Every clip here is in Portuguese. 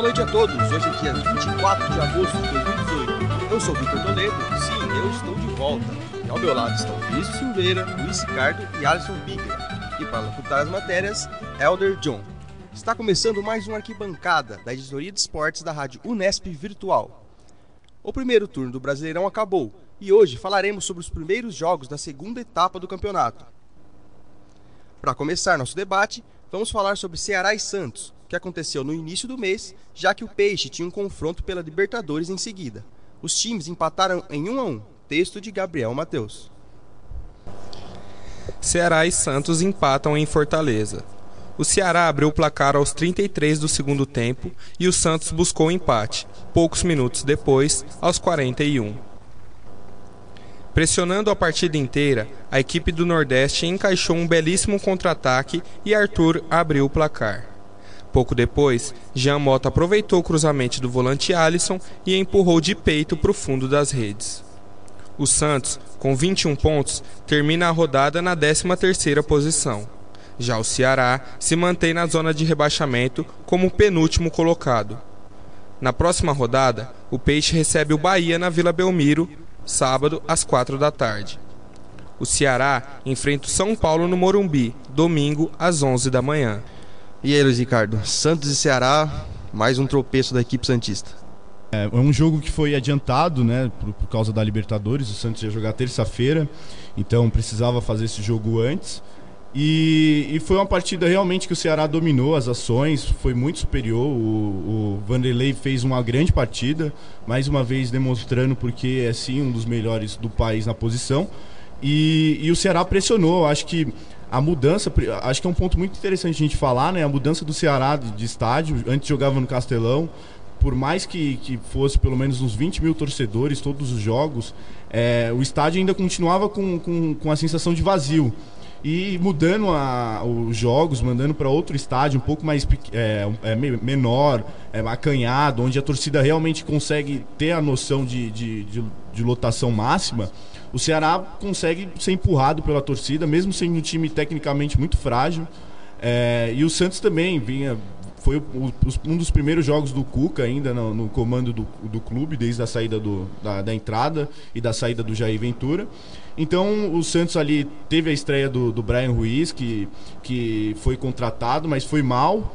Boa noite a todos. Hoje é dia 24 de agosto de 2018. Eu sou Vitor Toledo. Sim, eu estou de volta. E ao meu lado estão Vinícius Silveira, Luiz Ricardo e Alisson Bigler. E para locutar as matérias, Elder John. Está começando mais uma arquibancada da editoria de esportes da rádio Unesp Virtual. O primeiro turno do Brasileirão acabou e hoje falaremos sobre os primeiros jogos da segunda etapa do campeonato. Para começar nosso debate, vamos falar sobre Ceará e Santos, que aconteceu no início do mês, já que o Peixe tinha um confronto pela Libertadores em seguida. Os times empataram em 1 a 1. Texto de Gabriel Mateus. Ceará e Santos empatam em Fortaleza. O Ceará abriu o placar aos 33 do segundo tempo e o Santos buscou o empate, poucos minutos depois, aos 41. Pressionando a partida inteira, a equipe do Nordeste encaixou um belíssimo contra-ataque e Arthur abriu o placar. Pouco depois, Jean Mota aproveitou o cruzamento do volante Alisson e empurrou de peito para o fundo das redes. O Santos, com 21 pontos, termina a rodada na 13ª posição. Já o Ceará se mantém na zona de rebaixamento como penúltimo colocado. Na próxima rodada, o Peixe recebe o Bahia na Vila Belmiro, sábado às 4 da tarde. O Ceará enfrenta o São Paulo no Morumbi, domingo às 11 da manhã. E aí, Luiz Ricardo, Santos e Ceará, mais um tropeço da equipe Santista. É, é um jogo que foi adiantado, né, por, por causa da Libertadores. O Santos ia jogar terça-feira, então precisava fazer esse jogo antes. E, e, foi uma partida realmente que o Ceará dominou as ações, foi muito superior. O, o Vanderlei fez uma grande partida, mais uma vez demonstrando porque é sim um dos melhores do país na posição. E, e o Ceará pressionou, acho que a mudança, acho que é um ponto muito interessante a gente falar, né? A mudança do Ceará de, estádio, antes jogava no Castelão, por mais que, que fosse pelo menos uns 20 mil torcedores todos os jogos, é, o estádio ainda continuava com, com, com a sensação de vazio. E mudando a, os jogos, mandando para outro estádio um pouco mais é, é, menor, é, acanhado, onde a torcida realmente consegue ter a noção de, de, de, de lotação máxima, o Ceará consegue ser empurrado pela torcida, mesmo sendo um time tecnicamente muito frágil. É, e o Santos também vinha. Foi o, o, um dos primeiros jogos do Cuca ainda no, no comando do, do, clube, desde a saída do, da, da, entrada e da saída do Jair Ventura. Então o Santos ali teve a estreia do, do Brian Ruiz, que, que foi contratado, mas foi mal.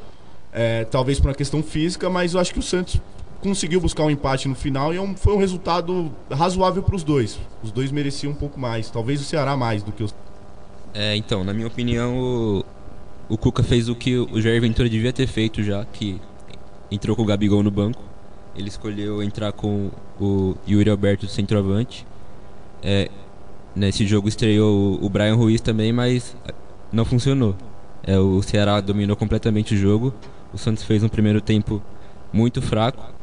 É, talvez por uma questão física, mas eu acho que o Santos conseguiu buscar um empate no final e é foi um resultado razoável para os dois. Os dois mereciam um pouco mais, talvez o Ceará mais do que os. É, então, na minha opinião, o, o Cuca fez o que o Jair Ventura devia ter feito já, que entrou com o Gabigol no banco. Ele escolheu entrar com o Yuri Alberto centroavante. É, nesse jogo estreou o, o Brian Ruiz também, mas não funcionou. É, o Ceará dominou completamente o jogo. O Santos fez um primeiro tempo muito fraco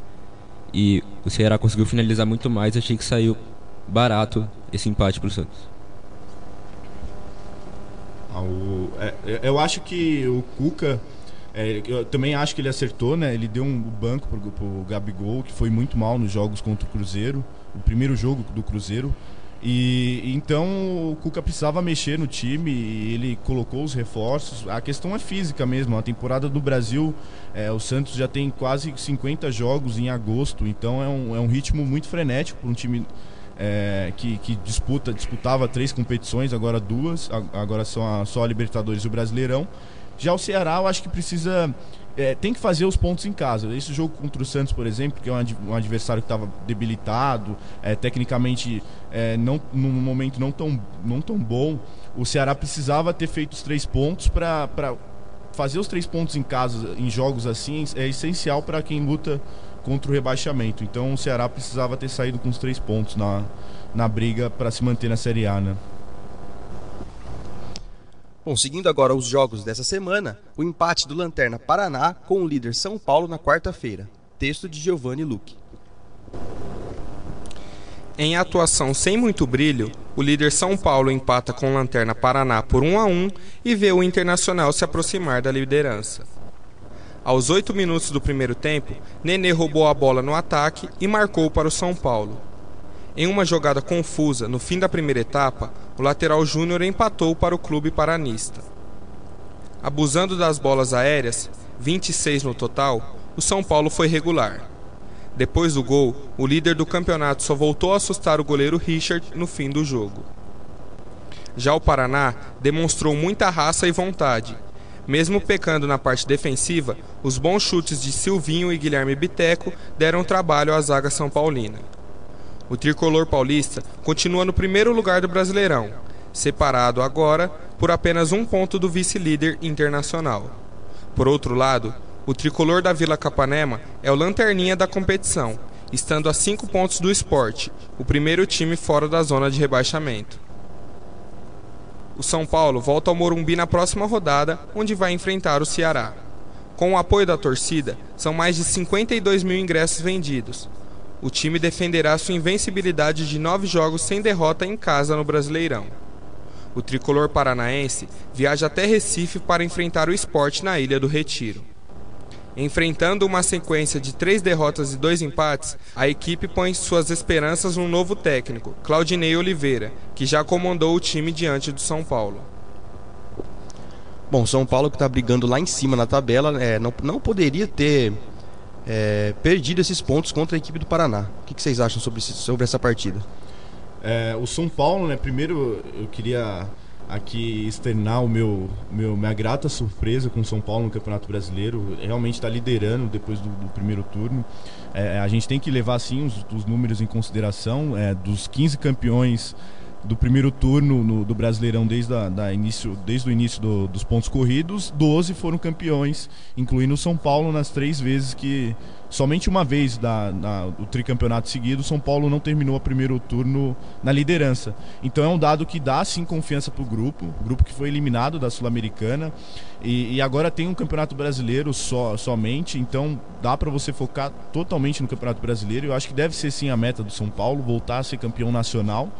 e o Ceará conseguiu finalizar muito mais. Achei que saiu barato esse empate para o Santos. Ah, o, é, é, eu acho que o Cuca. É, eu também acho que ele acertou, né? Ele deu um banco pro, pro Gabigol, que foi muito mal nos jogos contra o Cruzeiro. O primeiro jogo do Cruzeiro. E então o Cuca precisava mexer no time e ele colocou os reforços. A questão é física mesmo. A temporada do Brasil, é, o Santos já tem quase 50 jogos em agosto, então é um, é um ritmo muito frenético para um time é, que, que, disputa, disputava três competições, agora duas, agora são a, só a Libertadores e o Brasileirão. Já o Ceará, eu acho que precisa é, tem que fazer os pontos em casa. Esse jogo contra o Santos, por exemplo, que é um, adversário que estava debilitado, é, tecnicamente é, não, num momento não tão, não tão bom, o Ceará precisava ter feito os três pontos para fazer os três pontos em casa, em jogos assim, é essencial para quem luta contra o rebaixamento. Então o Ceará precisava ter saído com os três pontos na, na briga para se manter na Série A, né? Bom, seguindo agora os jogos dessa semana, o empate do Lanterna Paraná com o líder São Paulo na quarta-feira. Texto de Giovanni Luque. Em atuação sem muito brilho, o líder São Paulo empata com o Lanterna Paraná por 1 a 1 e vê o Internacional se aproximar da liderança. Aos 8 minutos do primeiro tempo, Nenê roubou a bola no ataque e marcou para o São Paulo. Em uma jogada confusa, no fim da primeira etapa, o lateral Júnior empatou para o clube paranista. Abusando das bolas aéreas, 26 no total, o São Paulo foi regular. Depois do gol, o líder do campeonato só voltou a assustar o goleiro Richard no fim do jogo. Já o Paraná demonstrou muita raça e vontade. Mesmo pecando na parte defensiva, os bons chutes de Silvinho e Guilherme Biteco deram trabalho à zaga São Paulina. O tricolor paulista continua no primeiro lugar do Brasileirão, separado agora por apenas um ponto do vice-líder internacional. Por outro lado, o tricolor da Vila Capanema é o lanterninha da competição, estando a cinco pontos do esporte, o primeiro time fora da zona de rebaixamento. O São Paulo volta ao Morumbi na próxima rodada, onde vai enfrentar o Ceará. Com o apoio da torcida, são mais de 52 mil ingressos vendidos. O time defenderá sua invencibilidade de nove jogos sem derrota em casa no Brasileirão. O tricolor paranaense viaja até Recife para enfrentar o esporte na Ilha do Retiro. Enfrentando uma sequência de três derrotas e dois empates, a equipe põe suas esperanças no novo técnico, Claudinei Oliveira, que já comandou o time diante do São Paulo. Bom, São Paulo que está brigando lá em cima na tabela, é, não, não poderia ter é, perdido esses pontos contra a equipe do Paraná. O que, que vocês acham sobre, sobre essa partida? É, o São Paulo, né? Primeiro eu queria aqui externar o meu, meu minha grata surpresa com o São Paulo no Campeonato Brasileiro. Realmente está liderando depois do, do primeiro turno. É, a gente tem que levar sim os, os números em consideração. É, dos 15 campeões do primeiro turno no, do Brasileirão desde, a, da início, desde o início do, dos pontos corridos, 12 foram campeões, incluindo o São Paulo nas três vezes que. Somente uma vez da, na, o tricampeonato seguido, São Paulo não terminou o primeiro turno na liderança. Então é um dado que dá sim confiança para o grupo, grupo que foi eliminado da Sul-Americana e, e, agora tem um campeonato brasileiro só, somente, então dá para você focar totalmente no campeonato brasileiro. Eu acho que deve ser sim a meta do São Paulo, voltar a ser campeão nacional.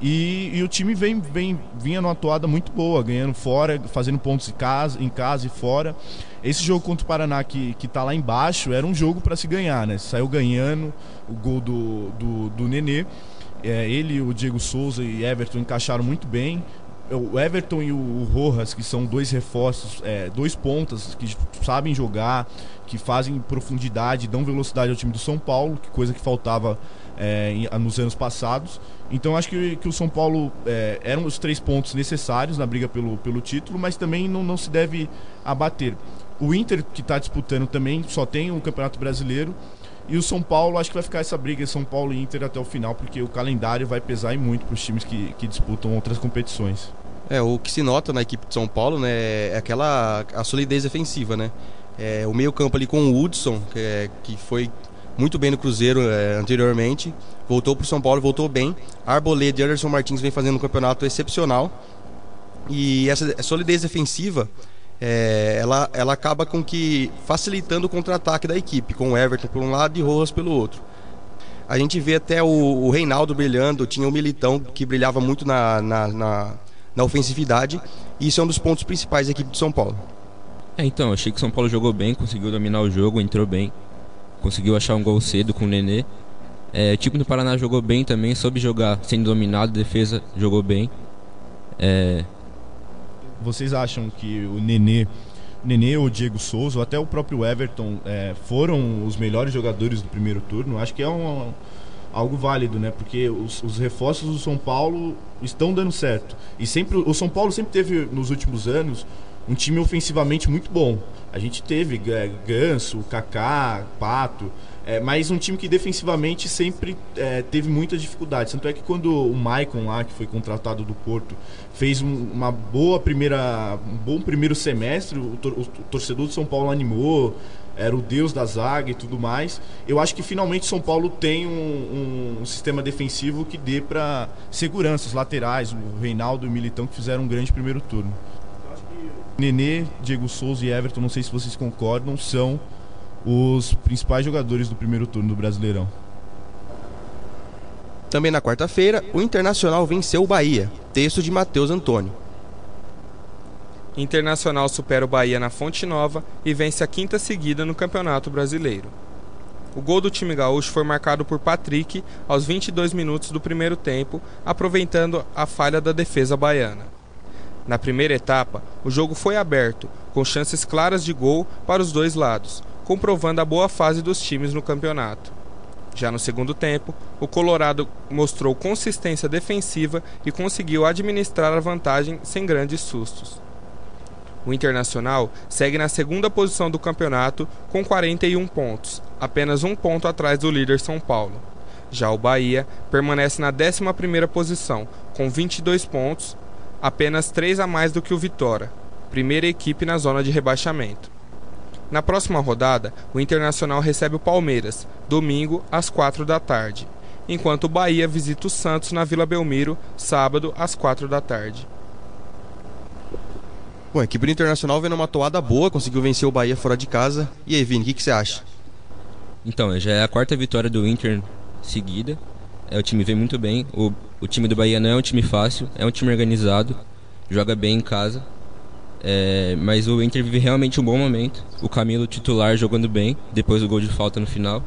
E, e, o time vem, vem vinha numa atuada muito boa, ganhando fora, fazendo pontos em casa, em casa e fora. Esse jogo contra o Paraná que, que tá lá embaixo era um jogo para se ganhar, né? Saiu ganhando o gol do, do, do Nenê. É, ele, o Diego Souza e Everton encaixaram muito bem. O Everton e o Rojas, que são dois reforços, é, dois pontas que sabem jogar, que fazem profundidade, dão velocidade ao time do São Paulo, que coisa que faltava é, nos anos passados. Então acho que, que o São Paulo é, eram os três pontos necessários na briga pelo, pelo título, mas também não, não se deve abater. O Inter, que está disputando também, só tem o Campeonato Brasileiro. E o São Paulo, acho que vai ficar essa briga São Paulo e Inter até o final, porque o calendário vai pesar muito para os times que, que disputam outras competições. É, o que se nota na equipe de São Paulo né, é aquela a solidez defensiva, né? É, o meio campo ali com o Hudson, que, é, que foi muito bem no Cruzeiro é, anteriormente, voltou para o São Paulo, voltou bem. Arboleda e Anderson Martins vem fazendo um campeonato excepcional. E essa solidez defensiva, é, ela, ela acaba com que facilitando o contra-ataque da equipe, com o Everton por um lado e Rojas pelo outro. A gente vê até o, o Reinaldo brilhando, tinha o Militão que brilhava muito na, na, na, na ofensividade, e isso é um dos pontos principais da equipe de São Paulo. É, então, achei que São Paulo jogou bem, conseguiu dominar o jogo, entrou bem conseguiu achar um gol cedo com o Nenê. É, o time do Paraná jogou bem também, soube jogar sendo dominado, defesa jogou bem. É... Vocês acham que o Nenê, Nenê ou Diego Souza, ou até o próprio Everton, é, foram os melhores jogadores do primeiro turno? Acho que é um, algo válido, né? Porque os, os, reforços do São Paulo estão dando certo. E sempre o São Paulo sempre teve nos últimos anos um time ofensivamente muito bom. A gente teve é, Ganso, Kaká, Pato, é, mas um time que defensivamente sempre é, teve muita dificuldade. Tanto é que quando o Maicon lá, que foi contratado do Porto, fez um, uma boa primeira, um bom primeiro semestre, o, tor o, torcedor do São Paulo animou, era o deus da zaga e tudo mais. Eu acho que finalmente São Paulo tem um, um sistema defensivo que dê para segurança, os laterais, o Reinaldo e o Militão que fizeram um grande primeiro turno. Nenê, Diego Souza e Everton, não sei se vocês concordam, são os principais jogadores do primeiro turno do Brasileirão. Também na quarta-feira, o Internacional venceu o Bahia, texto de Matheus Antônio. Internacional supera o Bahia na Fonte Nova e vence a quinta seguida no Campeonato Brasileiro. O gol do time gaúcho foi marcado por Patrick aos 22 minutos do primeiro tempo, aproveitando a falha da defesa baiana. Na primeira etapa, o jogo foi aberto, com chances claras de gol para os dois lados, comprovando a boa fase dos times no campeonato. Já no segundo tempo, o Colorado mostrou consistência defensiva e conseguiu administrar a vantagem sem grandes sustos. O Internacional segue na segunda posição do campeonato com 41 pontos, apenas um ponto atrás do líder São Paulo. Já o Bahia permanece na 11ª posição, com 22 pontos, apenas 3 a mais do que o Vitória, primeira equipe na zona de rebaixamento. Na próxima rodada, o Internacional recebe o Palmeiras, domingo às 4 da tarde, enquanto o Bahia visita o Santos na Vila Belmiro, sábado às 4 da tarde. Bom, a equipe do Internacional vem numa toada boa, conseguiu vencer o Bahia fora de casa. E aí, Vini, o que, que você acha? Então, já é a quarta vitória do Inter seguida. É, o time vem muito bem. O, o time do Bahia não é um time fácil, é um time organizado, joga bem em casa. É, mas o Inter vive realmente um bom momento. O Camilo titular jogando bem, depois do gol de falta no final.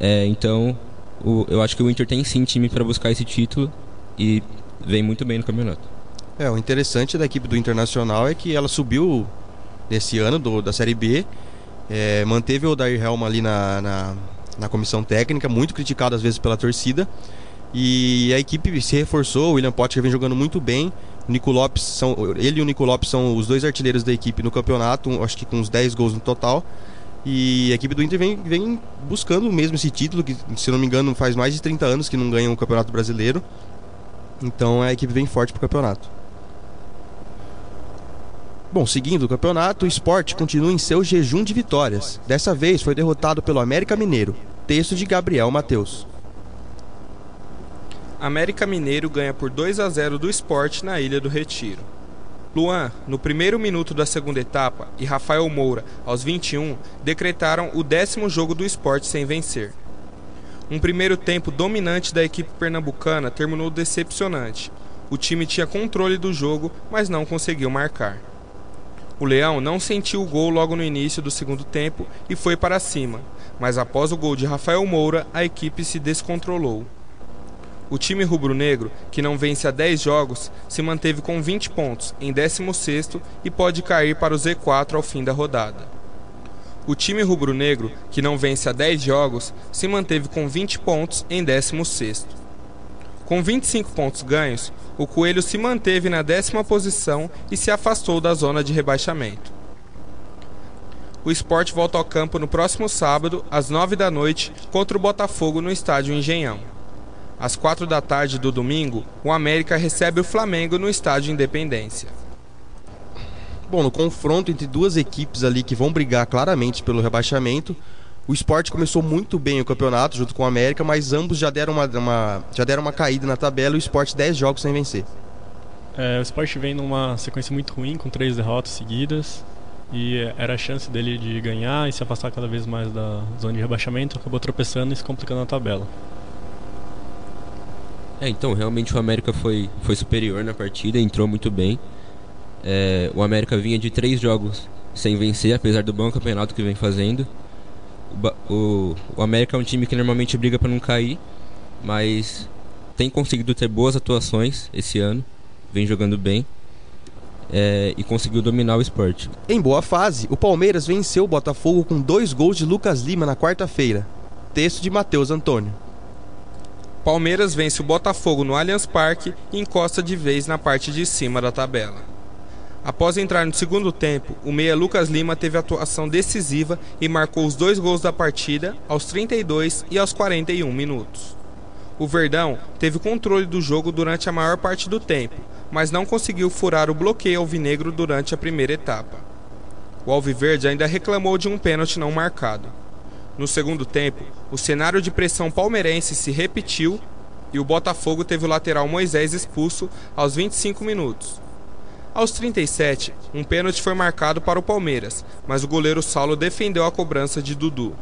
É, então, o, eu acho que o Inter tem sim time para buscar esse título e vem muito bem no campeonato. É, o interessante da equipe do Internacional é que ela subiu nesse ano do, da Série B, é, manteve o Dair Helma ali na, na, na comissão técnica, muito criticado às vezes pela torcida. E a equipe se reforçou, o William Potter vem jogando muito bem. O Nico Lopes são, ele e o Nico Lopes são os dois artilheiros da equipe no campeonato, acho que com uns 10 gols no total. E a equipe do Inter vem, vem buscando mesmo esse título, que se não me engano faz mais de 30 anos que não ganha o Campeonato Brasileiro. Então a equipe vem forte pro campeonato. Bom, seguindo o campeonato, o esporte continua em seu jejum de vitórias. Dessa vez foi derrotado pelo América Mineiro. Texto de Gabriel Matheus. América Mineiro ganha por 2 a 0 do esporte na Ilha do Retiro. Luan, no primeiro minuto da segunda etapa, e Rafael Moura, aos 21, decretaram o décimo jogo do esporte sem vencer. Um primeiro tempo dominante da equipe pernambucana terminou decepcionante. O time tinha controle do jogo, mas não conseguiu marcar. O Leão não sentiu o gol logo no início do segundo tempo e foi para cima, mas após o gol de Rafael Moura, a equipe se descontrolou. O time rubro-negro, que não vence há 10 jogos, se manteve com 20 pontos, em 16º e pode cair para o Z4 ao fim da rodada. O time rubro-negro, que não vence há 10 jogos, se manteve com 20 pontos em 16º. Com 25 pontos ganhos, o Coelho se manteve na décima posição e se afastou da zona de rebaixamento. O esporte volta ao campo no próximo sábado, às 9 da noite, contra o Botafogo no estádio Engenhão. Às quatro da tarde do domingo, o América recebe o Flamengo no estádio Independência. Bom, no confronto entre duas equipes ali que vão brigar claramente pelo rebaixamento, o esporte começou muito bem o campeonato junto com o América, mas ambos já deram uma, uma já deram uma caída na tabela e o esporte 10 jogos sem vencer. É, o esporte vem numa sequência muito ruim, com três derrotas seguidas. E era a chance dele de ganhar e se afastar cada vez mais da zona de rebaixamento, acabou tropeçando e se complicando na tabela. É, então, realmente o América foi, foi superior na partida, entrou muito bem. É, o América vinha de três jogos sem vencer, apesar do bom campeonato que vem fazendo. O, o, o América é um time que normalmente briga para não cair, mas tem conseguido ter boas atuações esse ano, vem jogando bem. É, e conseguiu dominar o esporte. Em boa fase, o Palmeiras venceu o Botafogo com dois gols de Lucas Lima na quarta-feira. Texto de Matheus Antônio. Palmeiras vence o Botafogo no Allianz Parque e encosta de vez na parte de cima da tabela. Após entrar no segundo tempo, o meia Lucas Lima teve atuação decisiva e marcou os dois gols da partida aos 32 e aos 41 minutos. O Verdão teve controle do jogo durante a maior parte do tempo, mas não conseguiu furar o bloqueio alvinegro durante a primeira etapa. O Alviverde ainda reclamou de um pênalti não marcado. No segundo tempo, o cenário de pressão palmeirense se repetiu e o Botafogo teve o lateral Moisés expulso aos 25 minutos. Aos 37, um pênalti foi marcado para o Palmeiras, mas o goleiro Saulo defendeu a cobrança de Dudu.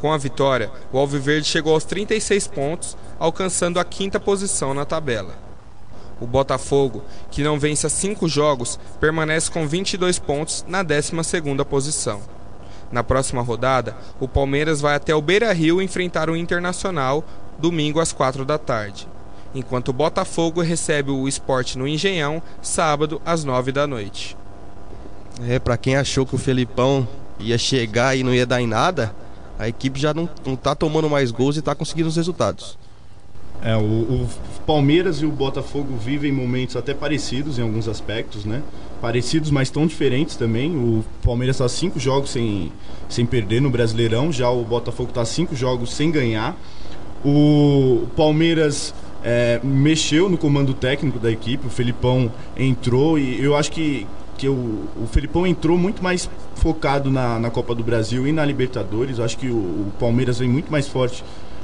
Com a vitória, o Alviverde chegou aos 36 pontos, alcançando a quinta posição na tabela. O Botafogo, que não vence há cinco jogos, permanece com 22 pontos na 12ª posição. Na próxima rodada, o Palmeiras vai até o Beira Rio enfrentar o Internacional domingo às 4 da tarde, enquanto o Botafogo recebe o esporte no Engenhão sábado às 9 da noite. É, para quem achou que o Felipão ia chegar e não ia dar em nada, a equipe já não, não tá tomando mais gols e tá conseguindo os resultados. É, o, o, Palmeiras e o Botafogo vivem momentos até parecidos em alguns aspectos, né? Parecidos, mas tão diferentes também. O Palmeiras está cinco jogos sem, sem perder no Brasileirão, já o Botafogo está cinco jogos sem ganhar. O Palmeiras é, mexeu no comando técnico da equipe, o Felipão entrou e eu acho que, que o, o Felipão entrou muito mais focado na, na Copa do Brasil e na Libertadores. Eu acho que o, o Palmeiras vem muito mais forte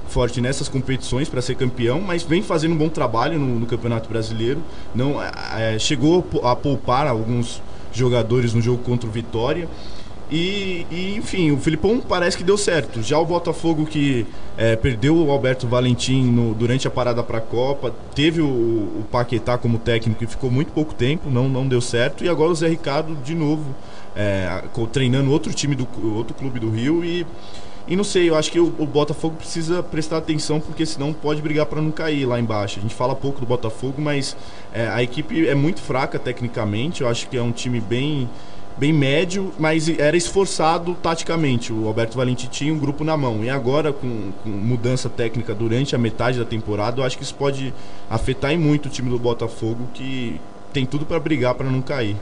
forte nessas competições para ser campeão, mas vem fazendo um bom trabalho no, no Campeonato Brasileiro. Não é, é chegou a poupar alguns jogadores no jogo contra o Vitória. E, e, enfim, o Filipão parece que deu certo. Já o Botafogo que é, perdeu o Alberto Valentim no, durante a parada para a Copa, teve o, o, Paquetá como técnico e ficou muito pouco tempo, não, não deu certo. E agora o Zé Ricardo de novo é, treinando outro time do outro clube do Rio e e não sei, eu acho que o, o, Botafogo precisa prestar atenção, porque senão pode brigar para não cair lá embaixo. A gente fala pouco do Botafogo, mas é, a equipe é muito fraca tecnicamente. Eu acho que é um time bem, bem médio, mas era esforçado taticamente. O Alberto Valentim tinha um grupo na mão. E agora, com, com mudança técnica durante a metade da temporada, eu acho que isso pode afetar em muito o time do Botafogo, que tem tudo para brigar para não cair.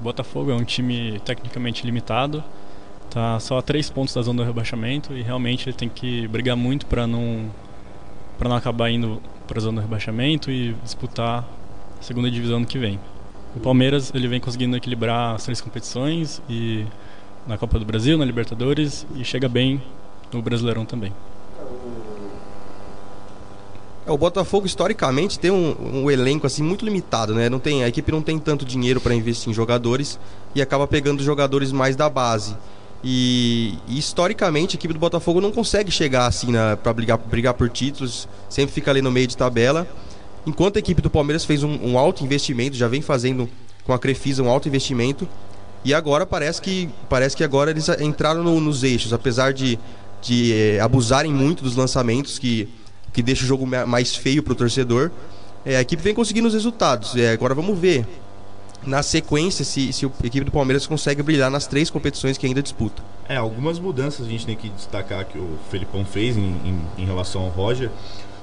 O Botafogo é um time tecnicamente limitado Tá só a três pontos da zona do rebaixamento e realmente ele tem que brigar muito para não para não acabar indo para a zona do rebaixamento e disputar a segunda divisão ano que vem. O Palmeiras ele vem conseguindo equilibrar as três competições e na Copa do Brasil, na Libertadores e chega bem no Brasileirão também. É, o Botafogo historicamente tem um, um, elenco assim muito limitado, né? Não tem a equipe não tem tanto dinheiro para investir em jogadores e acaba pegando jogadores mais da base. E, e, historicamente a equipe do Botafogo não consegue chegar assim para brigar, brigar por títulos, sempre fica ali no meio de tabela. Enquanto a equipe do Palmeiras fez um, um alto investimento, já vem fazendo com a Crefisa um alto investimento, e agora parece que parece que agora eles entraram no, nos eixos, apesar de, de é, abusarem muito dos lançamentos que, que deixa o jogo mais feio para o torcedor. É, a equipe vem conseguindo os resultados. É, agora vamos ver na sequência se, se a equipe do Palmeiras consegue brilhar nas três competições que ainda disputa. É, algumas mudanças a gente tem que destacar que o Felipão fez em, em, em relação ao Roger.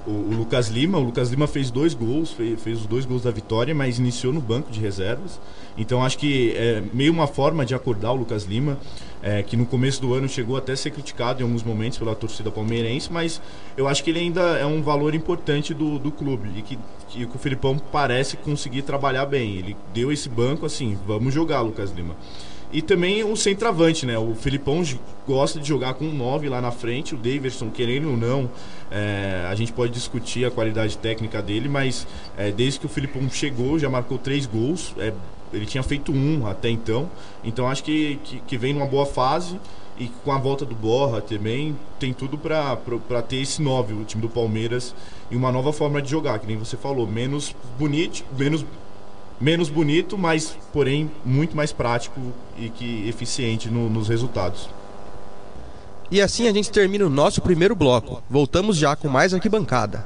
O, o, Lucas Lima, o Lucas Lima fez dois gols, fez, fez, os dois gols da vitória, mas iniciou no banco de reservas. Então acho que é meio uma forma de acordar o Lucas Lima é, que no começo do ano chegou até a ser criticado em alguns momentos pela torcida palmeirense, mas eu acho que ele ainda é um valor importante do, do clube e que, que o Filipão parece conseguir trabalhar bem. Ele deu esse banco assim, vamos jogar, Lucas Lima. E também o centroavante, né? O Filipão gosta de jogar com um 9 lá na frente. O Davidson, querendo ou não, é, a gente pode discutir a qualidade técnica dele, mas é, desde que o Filipão chegou, já marcou três gols. É ele tinha feito um até então. Então acho que, que, que vem numa boa fase e com a volta do Borra também tem tudo para ter esse 9, o time do Palmeiras, e uma nova forma de jogar, que nem você falou, menos bonito, menos, menos bonito, mas porém muito mais prático e que eficiente no, nos resultados. E assim a gente termina o nosso primeiro bloco. Voltamos já com mais arquibancada.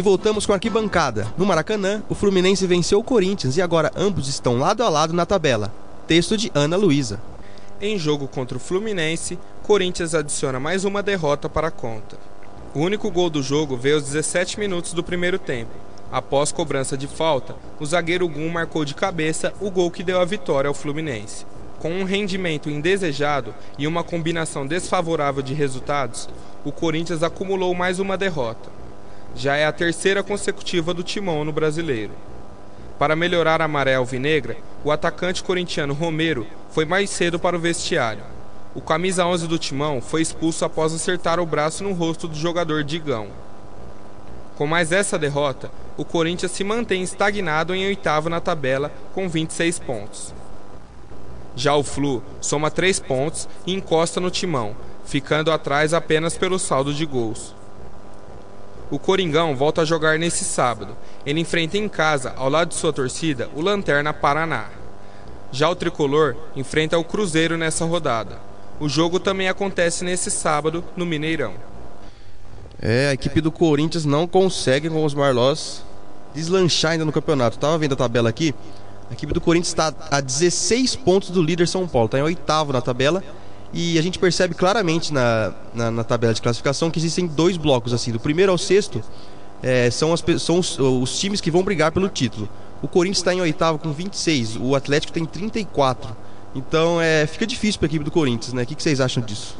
E voltamos com a arquibancada. No Maracanã, o Fluminense venceu o Corinthians e agora ambos estão lado a lado na tabela. Texto de Ana Luísa. Em jogo contra o Fluminense, Corinthians adiciona mais uma derrota para a conta. O único gol do jogo veio aos 17 minutos do primeiro tempo. Após cobrança de falta, o zagueiro Gum marcou de cabeça o gol que deu a vitória ao Fluminense. Com um rendimento indesejado e uma combinação desfavorável de resultados, o Corinthians acumulou mais uma derrota. Já é a terceira consecutiva do Timão no brasileiro. Para melhorar a maré alvinegra, o atacante corintiano Romero foi mais cedo para o vestiário. O camisa 11 do Timão foi expulso após acertar o braço no rosto do jogador Digão. Com mais essa derrota, o Corinthians se mantém estagnado em oitavo na tabela com 26 pontos. Já o Flu soma 3 pontos e encosta no Timão, ficando atrás apenas pelo saldo de gols. O Coringão volta a jogar nesse sábado. Ele enfrenta em casa, ao lado de sua torcida, o Lanterna Paraná. Já o tricolor enfrenta o Cruzeiro nessa rodada. O jogo também acontece nesse sábado no Mineirão. É, a equipe do Corinthians não consegue com os Marlós deslanchar ainda no campeonato. Tava vendo a tabela aqui. A equipe do Corinthians está a 16 pontos do líder São Paulo, está em oitavo na tabela. E a gente percebe claramente na, na, na, tabela de classificação que existem dois blocos assim. Do primeiro ao sexto é, são, as, são os, os, times que vão brigar pelo título. O Corinthians está em oitavo com 26, o Atlético tem 34. Então é, fica difícil para a equipe do Corinthians, né? O que, que vocês acham disso?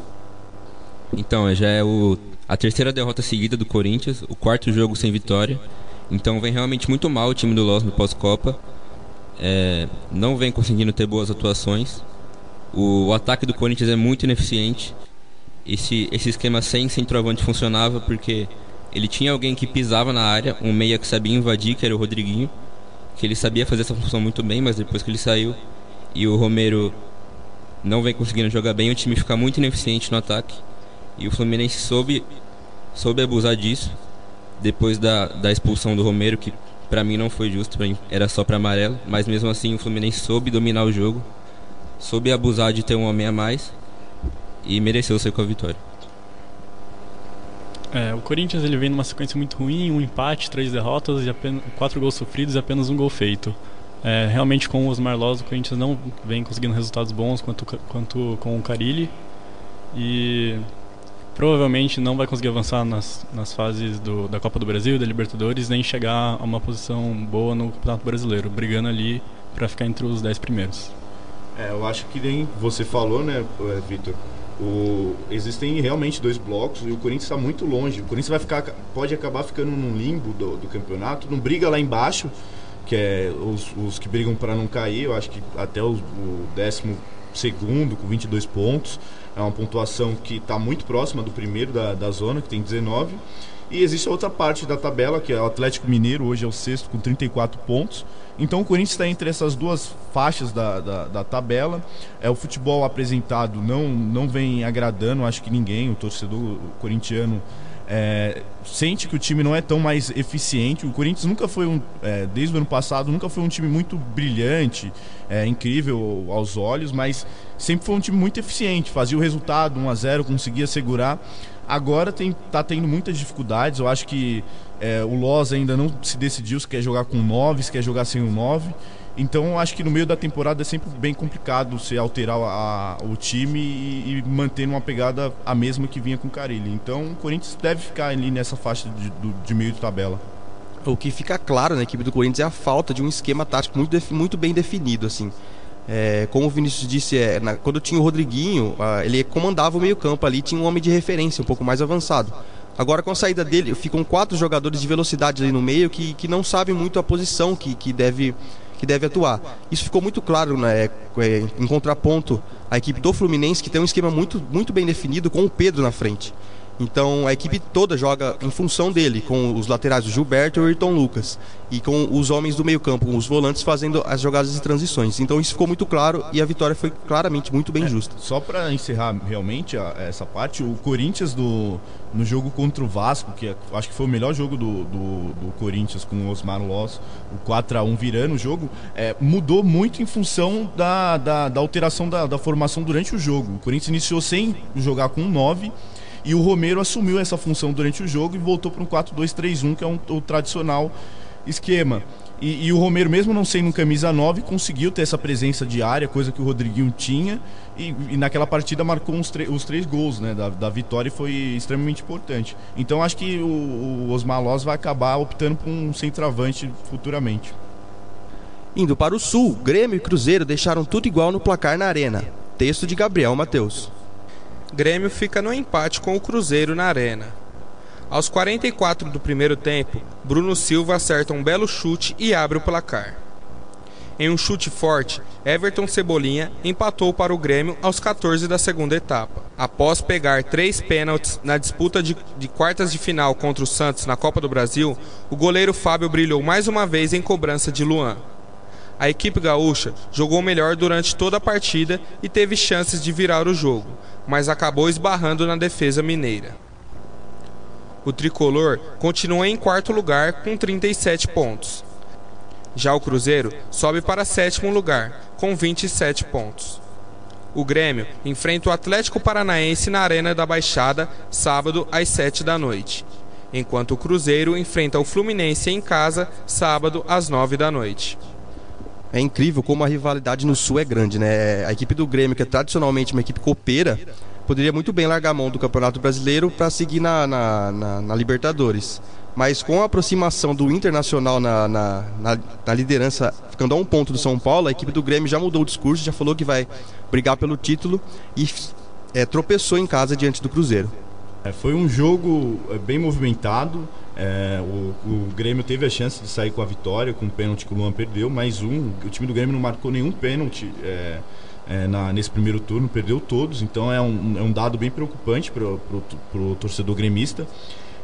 Então, já é o, a terceira derrota seguida do Corinthians, o quarto jogo sem vitória. Então vem realmente muito mal o time do Loss no pós-Copa. É, não vem conseguindo ter boas atuações. O, ataque do Corinthians é muito ineficiente. Esse, esse esquema sem centroavante funcionava porque ele tinha alguém que pisava na área, um meia que sabia invadir, que era o Rodriguinho, que ele sabia fazer essa função muito bem, mas depois que ele saiu e o Romero não vem conseguindo jogar bem, o time fica muito ineficiente no ataque. E o Fluminense soube, soube abusar disso depois da, da expulsão do Romero, que para mim não foi justo, era só para amarelo, mas mesmo assim o Fluminense soube dominar o jogo, soube abusar de ter um homem a mais e mereceu ser com a vitória. É, o Corinthians ele vem numa sequência muito ruim, um empate, três derrotas e apenas quatro gols sofridos e apenas um gol feito. É, realmente com os Marlos o Corinthians não vem conseguindo resultados bons quanto, quanto com o Carilli e provavelmente não vai conseguir avançar nas, nas fases do, da Copa do Brasil, da Libertadores, nem chegar a uma posição boa no Campeonato Brasileiro, brigando ali para ficar entre os dez primeiros. É, eu acho que nem você falou, né, Vitor? O, existem realmente dois blocos e o Corinthians está muito longe. O Corinthians vai ficar, pode acabar ficando num limbo do, do campeonato, não briga lá embaixo, que é os, os que brigam para não cair. Eu acho que até o, o décimo segundo com 22 pontos é uma pontuação que está muito próxima do primeiro da, da zona, que tem 19. E existe outra parte da tabela, que é o Atlético Mineiro, hoje é o sexto com 34 pontos. Então o Corinthians está entre essas duas faixas da, da, da, tabela. É, o futebol apresentado não, não vem agradando, acho que ninguém, o torcedor corintiano. É, sente que o time não é tão mais eficiente. O Corinthians nunca foi um, é, desde o ano passado, nunca foi um time muito brilhante, é, incrível aos olhos, mas sempre foi um time muito eficiente. Fazia o resultado 1 a 0, conseguia segurar. Agora tem, tá tendo muitas dificuldades. Eu acho que é, o Loz ainda não se decidiu se quer jogar com 9, se quer jogar sem o 9. Então acho que no meio da temporada é sempre bem complicado se alterar a, o time e, e manter uma pegada a mesma que vinha com o Carilli. Então o Corinthians deve ficar ali nessa faixa de, de meio de tabela. O que fica claro na equipe do Corinthians é a falta de um esquema tático muito, muito bem definido. assim. É, como o Vinícius disse, é, na, quando tinha o Rodriguinho, ah, ele comandava o meio-campo ali, tinha um homem de referência um pouco mais avançado. Agora, com a saída dele, ficam quatro jogadores de velocidade ali no meio que, que não sabem muito a posição que, que, deve, que deve atuar. Isso ficou muito claro né, é, em contraponto à equipe do Fluminense, que tem um esquema muito, muito bem definido com o Pedro na frente. Então a equipe toda joga em função dele, com os laterais, o Gilberto e o Ayrton Lucas, e com os homens do meio-campo, os volantes fazendo as jogadas de transições. Então isso ficou muito claro e a vitória foi claramente muito bem é, justa. Só para encerrar realmente a, essa parte, o Corinthians do, no jogo contra o Vasco, que é, acho que foi o melhor jogo do, do, do Corinthians com o Osmar Loss, o 4 a 1 virando o jogo, é, mudou muito em função da, da, da alteração da, da formação durante o jogo. O Corinthians iniciou sem jogar com 9 e o Romero assumiu essa função durante o jogo e voltou para um 4-2-3-1, que é um, o tradicional esquema. E, e, o Romero, mesmo não sendo um camisa 9, conseguiu ter essa presença diária, coisa que o Rodriguinho tinha. E, e naquela partida marcou os três gols né, da, da vitória e foi extremamente importante. Então acho que o, o Osmar Loz vai acabar optando por um centroavante futuramente. Indo para o sul, Grêmio e Cruzeiro deixaram tudo igual no placar na arena. Texto de Gabriel Mateus. Grêmio fica no empate com o Cruzeiro na Arena. Aos 44 do primeiro tempo, Bruno Silva acerta um belo chute e abre o placar. Em um chute forte, Everton Cebolinha empatou para o Grêmio aos 14 da segunda etapa. Após pegar três pênaltis na disputa de, de, quartas de final contra o Santos na Copa do Brasil, o goleiro Fábio brilhou mais uma vez em cobrança de Luan. A equipe gaúcha jogou melhor durante toda a partida e teve chances de virar o jogo, mas acabou esbarrando na defesa mineira. O tricolor continua em quarto lugar com 37 pontos. Já o Cruzeiro sobe para sétimo lugar com 27 pontos. O Grêmio enfrenta o Atlético Paranaense na Arena da Baixada, sábado às 7 da noite. Enquanto o Cruzeiro enfrenta o Fluminense em casa, sábado às 9 da noite. É incrível como a rivalidade no Sul é grande, né? A equipe do Grêmio, que é tradicionalmente uma equipe copeira, poderia muito bem largar a mão do Campeonato Brasileiro para seguir na, na, na, na, Libertadores. Mas com a aproximação do Internacional na, na, na, liderança, ficando a um ponto do São Paulo, a equipe do Grêmio já mudou o discurso, já falou que vai brigar pelo título e é, tropeçou em casa diante do Cruzeiro. É, foi um jogo é, bem movimentado. É, o, o, Grêmio teve a chance de sair com a vitória, com o pênalti que o Luan perdeu, mais um. O time do Grêmio não marcou nenhum pênalti é, é, na, nesse primeiro turno, perdeu todos, então é um, é um dado bem preocupante para o torcedor gremista.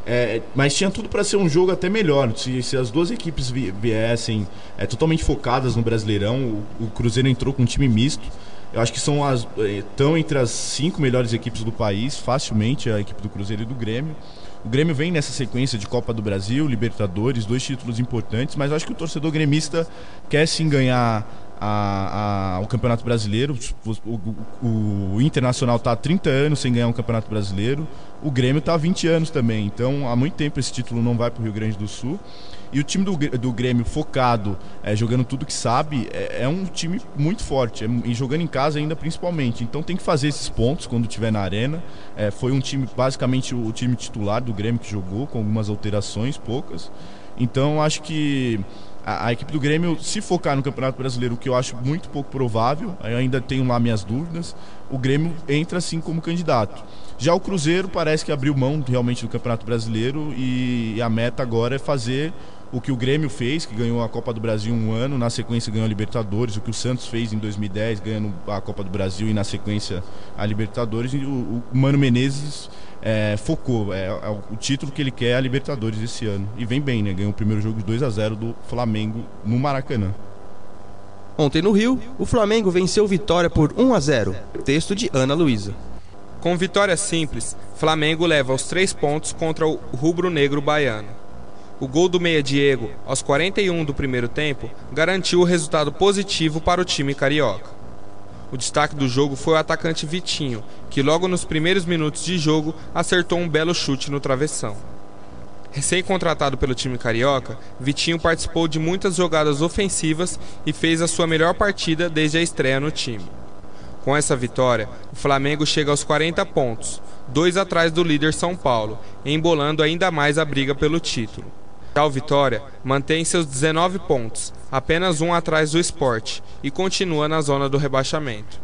É, mas tinha tudo para ser um jogo até melhor. Se, se as duas equipes viessem é, totalmente focadas no Brasileirão, o, o, Cruzeiro entrou com um time misto. Eu acho que são as estão entre as cinco melhores equipes do país, facilmente a equipe do Cruzeiro e do Grêmio. O Grêmio vem nessa sequência de Copa do Brasil, Libertadores, dois títulos importantes, mas eu acho que o torcedor gremista quer sim ganhar a, a, o Campeonato Brasileiro. O, o, o Internacional está há 30 anos sem ganhar um Campeonato Brasileiro. O Grêmio está há 20 anos também. Então, há muito tempo esse título não vai para o Rio Grande do Sul. E o time do, do Grêmio focado, é, jogando tudo que sabe, é, é um time muito forte. É, e jogando em casa ainda principalmente. Então tem que fazer esses pontos quando estiver na arena. É, foi um time, basicamente, o, o time titular do Grêmio que jogou, com algumas alterações, poucas. Então acho que a, a, equipe do Grêmio, se focar no Campeonato Brasileiro, o que eu acho muito pouco provável, eu ainda tenho lá minhas dúvidas, o Grêmio entra assim como candidato. Já o Cruzeiro parece que abriu mão realmente do Campeonato Brasileiro e a meta agora é fazer o que o Grêmio fez, que ganhou a Copa do Brasil um ano, na sequência ganhou a Libertadores, o que o Santos fez em 2010, ganhando a Copa do Brasil e na sequência a Libertadores. E o, o Mano Menezes é, focou. É, é, o título que ele quer é a Libertadores esse ano. E vem bem, né? Ganhou o primeiro jogo de 2 a 0 do Flamengo no Maracanã. Ontem no Rio, o Flamengo venceu Vitória por 1 a 0. Texto de Ana Luísa. Com vitória simples, Flamengo leva os três pontos contra o rubro-negro baiano. O gol do meia Diego, aos 41 do primeiro tempo, garantiu o resultado positivo para o time carioca. O destaque do jogo foi o atacante Vitinho, que logo nos primeiros minutos de jogo acertou um belo chute no travessão. Recém-contratado pelo time carioca, Vitinho participou de muitas jogadas ofensivas e fez a sua melhor partida desde a estreia no time. Com essa vitória, o Flamengo chega aos 40 pontos, dois atrás do líder São Paulo, embolando ainda mais a briga pelo título. Tal Vitória mantém seus 19 pontos, apenas um atrás do esporte, e continua na zona do rebaixamento.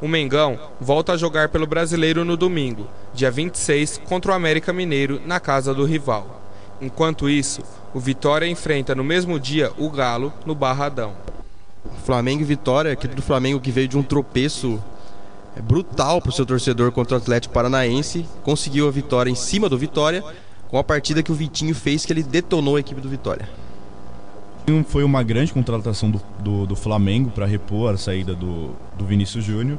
O Mengão volta a jogar pelo Brasileiro no domingo, dia 26, contra o América Mineiro, na casa do rival. Enquanto isso, o Vitória enfrenta no mesmo dia o Galo, no Barradão. Flamengo e Vitória, equipe do Flamengo que veio de um tropeço é, brutal para o seu torcedor contra o Atlético Paranaense, conseguiu a vitória em cima do Vitória com a partida que o Vitinho fez, que ele detonou a equipe do Vitória. Foi uma grande contratação do, do, do Flamengo para repor a saída do, do Vinícius Júnior.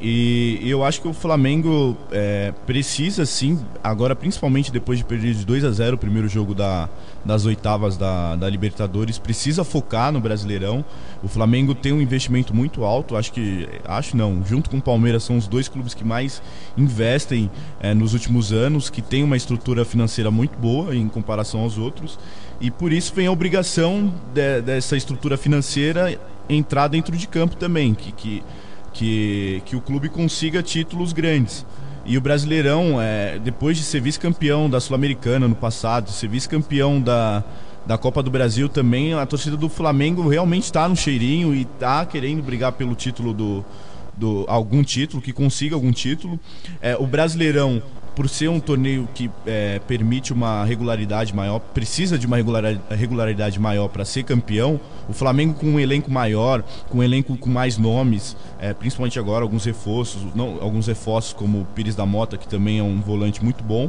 E, eu acho que o Flamengo é, precisa sim, agora principalmente depois de perder de 2 a 0 o primeiro jogo da, das oitavas da, da Libertadores, precisa focar no Brasileirão. O Flamengo tem um investimento muito alto, acho que, acho não, junto com o Palmeiras são os dois clubes que mais investem é, nos últimos anos, que tem uma estrutura financeira muito boa em comparação aos outros. E por isso vem a obrigação de, dessa estrutura financeira entrar dentro de campo também, que, que que, que o clube consiga títulos grandes. E o Brasileirão, é, depois de ser vice-campeão da Sul-Americana no passado, ser vice-campeão da, da Copa do Brasil também, a torcida do Flamengo realmente está no cheirinho e está querendo brigar pelo título do, do algum título, que consiga algum título. É, o Brasileirão por ser um torneio que é, permite uma regularidade maior, precisa de uma regularidade maior para ser campeão. O Flamengo com um elenco maior, com um elenco com mais nomes, é, principalmente agora alguns reforços, não, alguns reforços como o Pires da Mota, que também é um volante muito bom.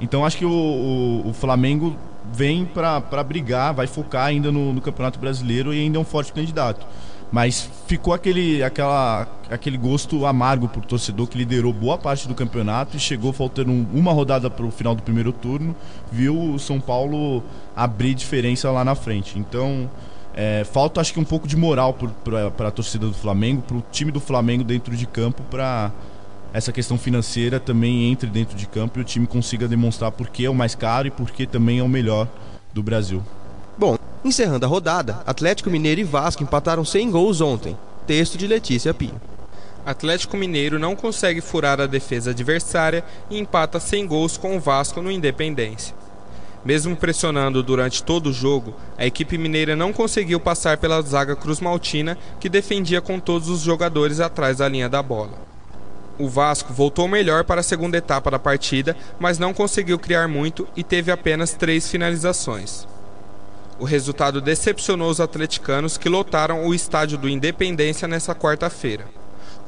Então acho que o, o, o Flamengo vem para brigar, vai focar ainda no, no Campeonato Brasileiro e ainda é um forte candidato. Mas ficou aquele, aquela, aquele gosto amargo para o torcedor que liderou boa parte do campeonato e chegou faltando uma rodada para o final do primeiro turno, viu o São Paulo abrir diferença lá na frente. Então É, falta acho que um pouco de moral para a torcida do Flamengo, para o time do Flamengo dentro de campo, para essa questão financeira também entre dentro de campo e o time consiga demonstrar por que é o mais caro e por que também é o melhor do Brasil. Bom, encerrando a rodada, Atlético Mineiro e Vasco empataram sem gols ontem. Texto de Letícia Pinho. Atlético Mineiro não consegue furar a defesa adversária e empata sem gols com o Vasco no Independência. Mesmo pressionando durante todo o jogo, a equipe mineira não conseguiu passar pela zaga Cruz Maltina, que defendia com todos os jogadores atrás da linha da bola. O Vasco voltou melhor para a segunda etapa da partida, mas não conseguiu criar muito e teve apenas três finalizações. O resultado decepcionou os atleticanos que lotaram o estádio do Independência nessa quarta-feira.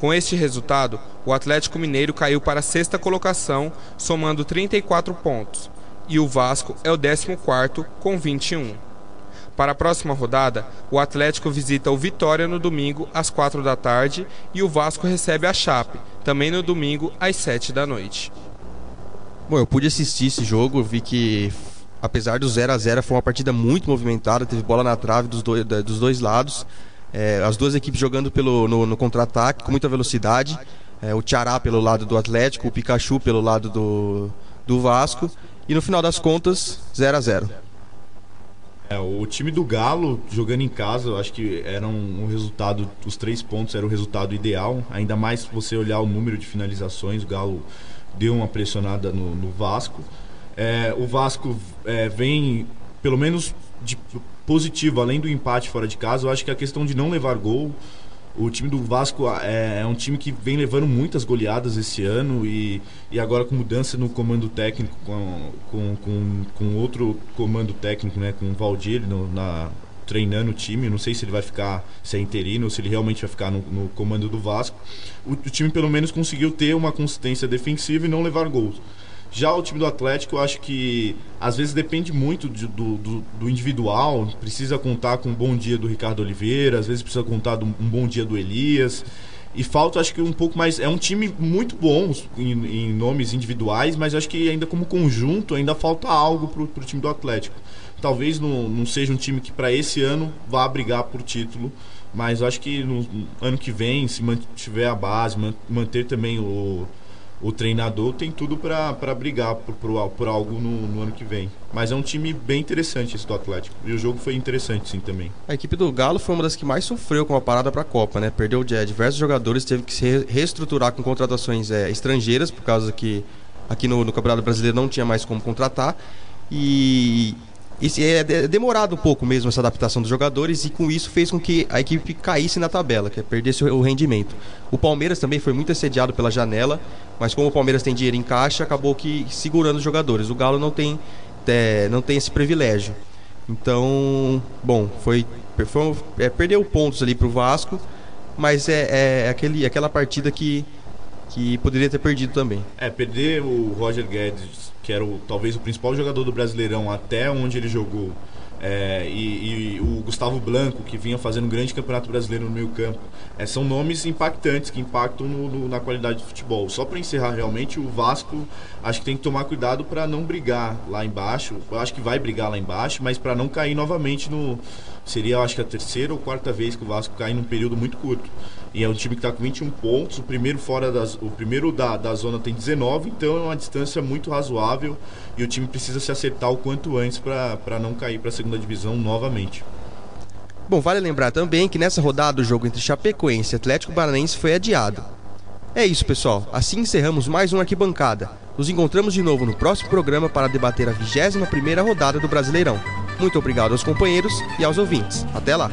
Com este resultado, o Atlético Mineiro caiu para a sexta colocação, somando 34 pontos, e o Vasco é o 14 com 21. Para a próxima rodada, o Atlético visita o Vitória no domingo às 4 da tarde e o Vasco recebe a Chape, também no domingo às 7 da noite. Bom, eu pude assistir esse jogo, vi que apesar do 0 a 0 foi uma partida muito movimentada, teve bola na trave dos dois, dos dois lados. É, as duas equipes jogando pelo, no, no contra-ataque com muita velocidade. É, o Tiará pelo lado do Atlético, o Pikachu pelo lado do, do Vasco. E no final das contas, 0 a 0 é, o time do Galo jogando em casa, eu acho que era um, um, resultado, os três pontos era o resultado ideal. Ainda mais se você olhar o número de finalizações, o Galo deu uma pressionada no, no Vasco. É, o Vasco é, vem, pelo menos de positivo, além do empate fora de casa, eu acho que a questão de não levar gol o time do Vasco é, é, um time que vem levando muitas goleadas esse ano e, e agora com mudança no comando técnico, com, com, com, com outro comando técnico, né, com o Valdir no, na, treinando o time. Não sei se ele vai ficar, se é interino ou se ele realmente vai ficar no, no comando do Vasco. O, o, time pelo menos conseguiu ter uma consistência defensiva e não levar gols. Já o time do Atlético, eu acho que às vezes depende muito de, do, do, do, individual. Precisa contar com um bom dia do Ricardo Oliveira, às vezes precisa contar com um bom dia do Elias. E falta, acho que um pouco mais. É um time muito bom em, em nomes individuais, mas acho que ainda como conjunto ainda falta algo para o time do Atlético. Talvez não, não seja um time que para esse ano vá brigar por título, mas acho que no ano que vem, se mantiver a base, manter também o, o treinador tem tudo para brigar por, por, por algo no, no, ano que vem. Mas é um time bem interessante esse do Atlético. E o jogo foi interessante sim também. A equipe do Galo foi uma das que mais sofreu com a parada para a Copa, né? Perdeu diversos jogadores, teve que se reestruturar com contratações é, estrangeiras, por causa que aqui no, no Campeonato Brasileiro não tinha mais como contratar. E e é, é demorado um pouco mesmo essa adaptação dos jogadores e com isso fez com que a equipe caísse na tabela, que é perdesse o rendimento. O Palmeiras também foi muito assediado pela janela, mas como o Palmeiras tem dinheiro em caixa, acabou que segurando os jogadores. O Galo não tem, é, não tem esse privilégio. Então, bom, foi, foi é, perdeu pontos ali para o Vasco, mas é, é aquele, aquela partida que, que poderia ter perdido também. É, perder o Roger Guedes que era o, talvez o principal jogador do Brasileirão até onde ele jogou, é, e, e, o Gustavo Blanco, que vinha fazendo um grande campeonato brasileiro no meio campo. É, são nomes impactantes, que impactam no, no, na qualidade do futebol. Só para encerrar, realmente, o Vasco acho que tem que tomar cuidado para não brigar lá embaixo. Eu acho que vai brigar lá embaixo, mas para não cair novamente no. Seria, acho que a terceira ou quarta vez que o Vasco cai num período muito curto. E é um time que está com 21 pontos, o primeiro fora das, o primeiro da, da zona tem 19, então é uma distância muito razoável e o time precisa se acertar o quanto antes para não cair para a segunda divisão novamente. Bom, vale lembrar também que nessa rodada o jogo entre Chapecoense e Atlético Paranaense foi adiado. É isso, pessoal. Assim encerramos mais um Arquibancada. Nos encontramos de novo no próximo programa para debater a 21ª rodada do Brasileirão. Muito obrigado aos companheiros e aos ouvintes. Até lá!